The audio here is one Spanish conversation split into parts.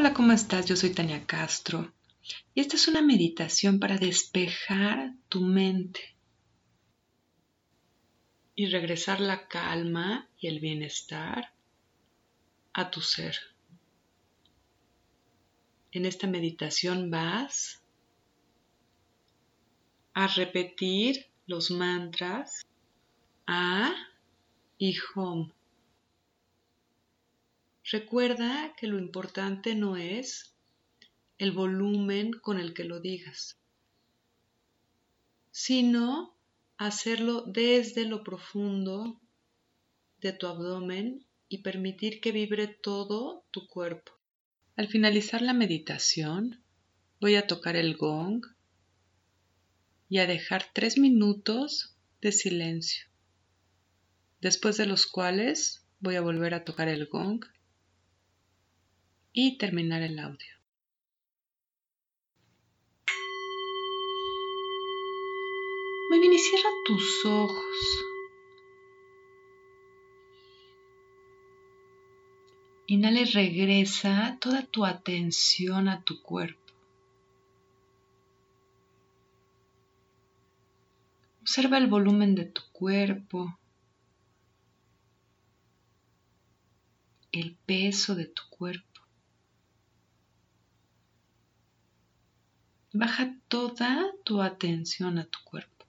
Hola, ¿cómo estás? Yo soy Tania Castro y esta es una meditación para despejar tu mente y regresar la calma y el bienestar a tu ser. En esta meditación vas a repetir los mantras A y Home. Recuerda que lo importante no es el volumen con el que lo digas, sino hacerlo desde lo profundo de tu abdomen y permitir que vibre todo tu cuerpo. Al finalizar la meditación, voy a tocar el gong y a dejar tres minutos de silencio, después de los cuales voy a volver a tocar el gong y terminar el audio. Muy bien, y cierra tus ojos. Inhala y regresa toda tu atención a tu cuerpo. Observa el volumen de tu cuerpo, el peso de tu cuerpo. Baja toda tu atención a tu cuerpo.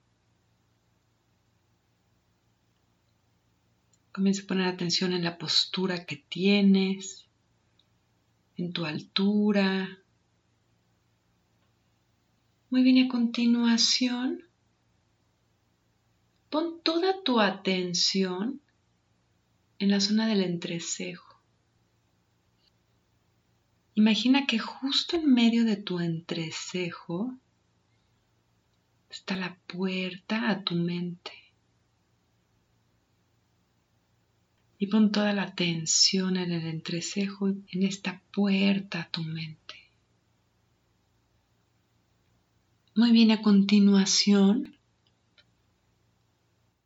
Comienza a poner atención en la postura que tienes, en tu altura. Muy bien, a continuación, pon toda tu atención en la zona del entrecejo. Imagina que justo en medio de tu entrecejo está la puerta a tu mente. Y pon toda la atención en el entrecejo, en esta puerta a tu mente. Muy bien, a continuación,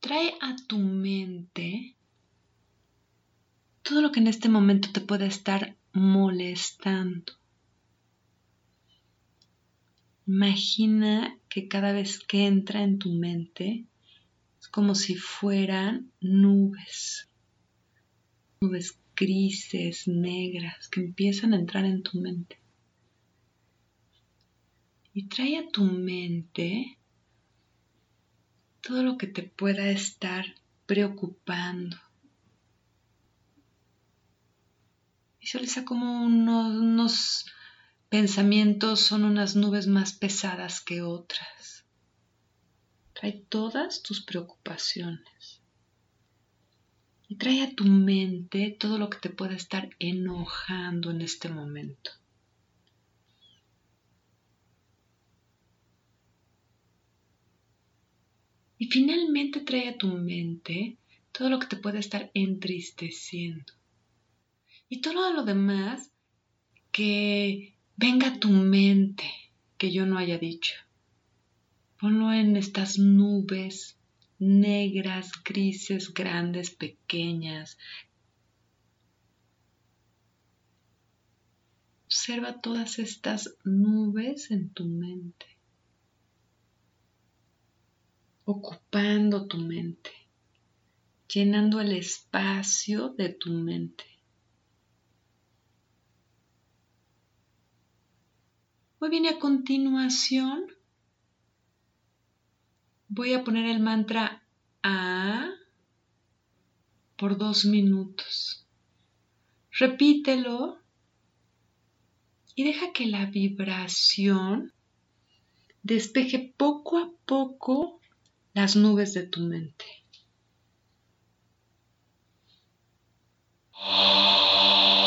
trae a tu mente todo lo que en este momento te puede estar molestando. Imagina que cada vez que entra en tu mente es como si fueran nubes, nubes grises, negras, que empiezan a entrar en tu mente. Y trae a tu mente todo lo que te pueda estar preocupando, Visualiza como unos, pensamientos son unas nubes más pesadas que otras. Trae todas tus preocupaciones. Y trae a tu mente todo lo que te puede estar enojando en este momento. Y finalmente trae a tu mente todo lo que te puede estar entristeciendo. Y todo lo demás que venga a tu mente que yo no haya dicho. Ponlo en estas nubes negras, grises, grandes, pequeñas. Observa todas estas nubes en tu mente, ocupando tu mente, llenando el espacio de tu mente. Muy bien, y a continuación voy a poner el mantra A por dos minutos. Repítelo y deja que la vibración despeje poco a poco las nubes de tu mente.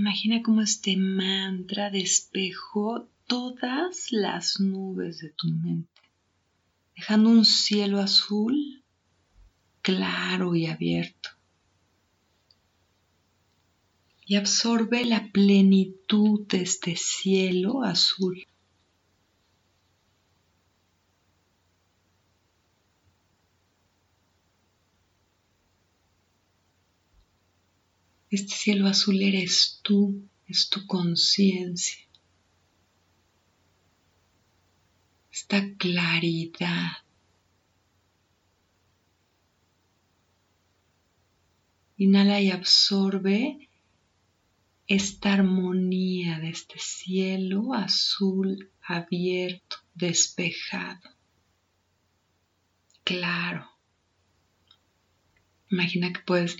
Imagina cómo este mantra despejó todas las nubes de tu mente, dejando un cielo azul claro y abierto. Y absorbe la plenitud de este cielo azul. Este cielo azul eres tú, es tu conciencia. Esta claridad. Inhala y absorbe esta armonía de este cielo azul abierto, despejado, claro. Imagina que puedes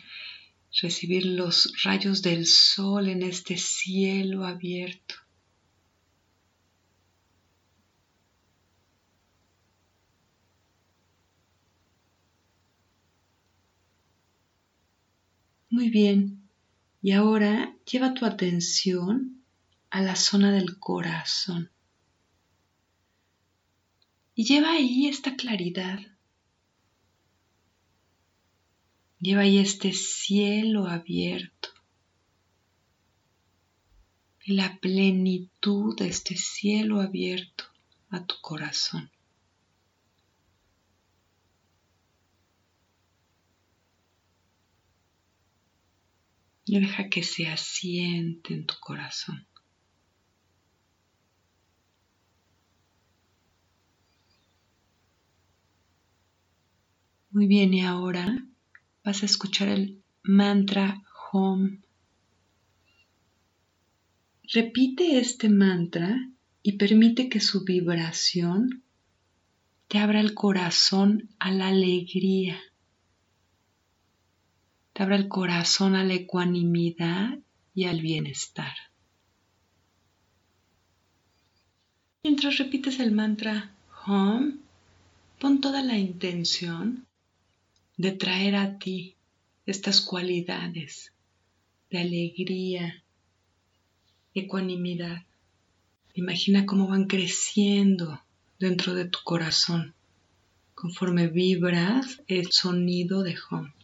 recibir los rayos del sol en este cielo abierto. Muy bien, y ahora lleva tu atención a la zona del corazón. Y lleva ahí esta claridad Lleva ahí este cielo abierto la plenitud de este cielo abierto a tu corazón. Y deja que se asiente en tu corazón. Muy bien, y ahora vas a escuchar el mantra Home. Repite este mantra y permite que su vibración te abra el corazón a la alegría, te abra el corazón a la ecuanimidad y al bienestar. Mientras repites el mantra Home, pon toda la intención de traer a ti estas cualidades de alegría, ecuanimidad. Imagina cómo van creciendo dentro de tu corazón conforme vibras el sonido de home.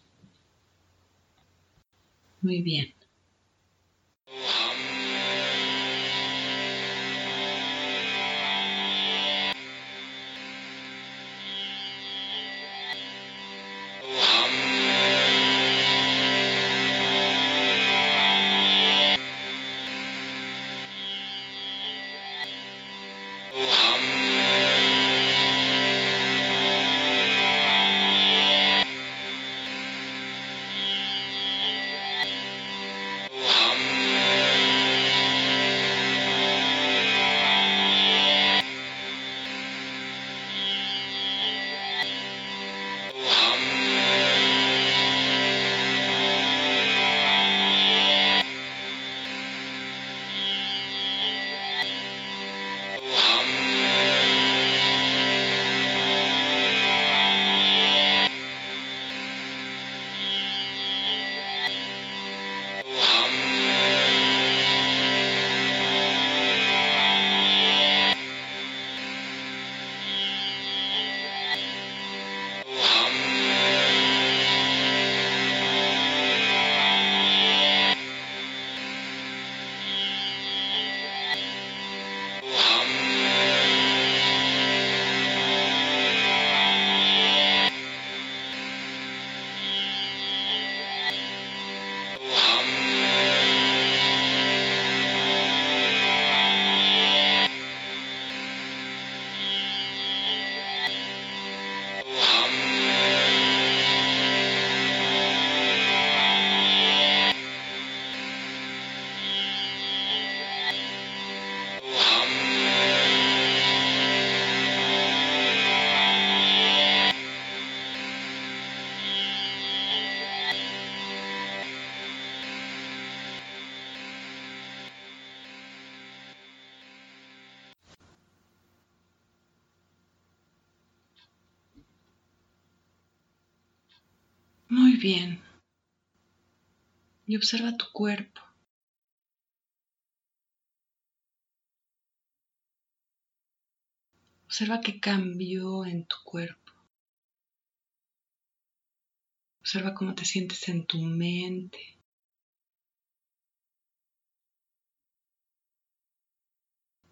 Muy bien. bien y observa tu cuerpo. Observa qué cambió en tu cuerpo. Observa cómo te sientes en tu mente.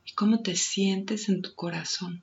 Y cómo te sientes en tu corazón.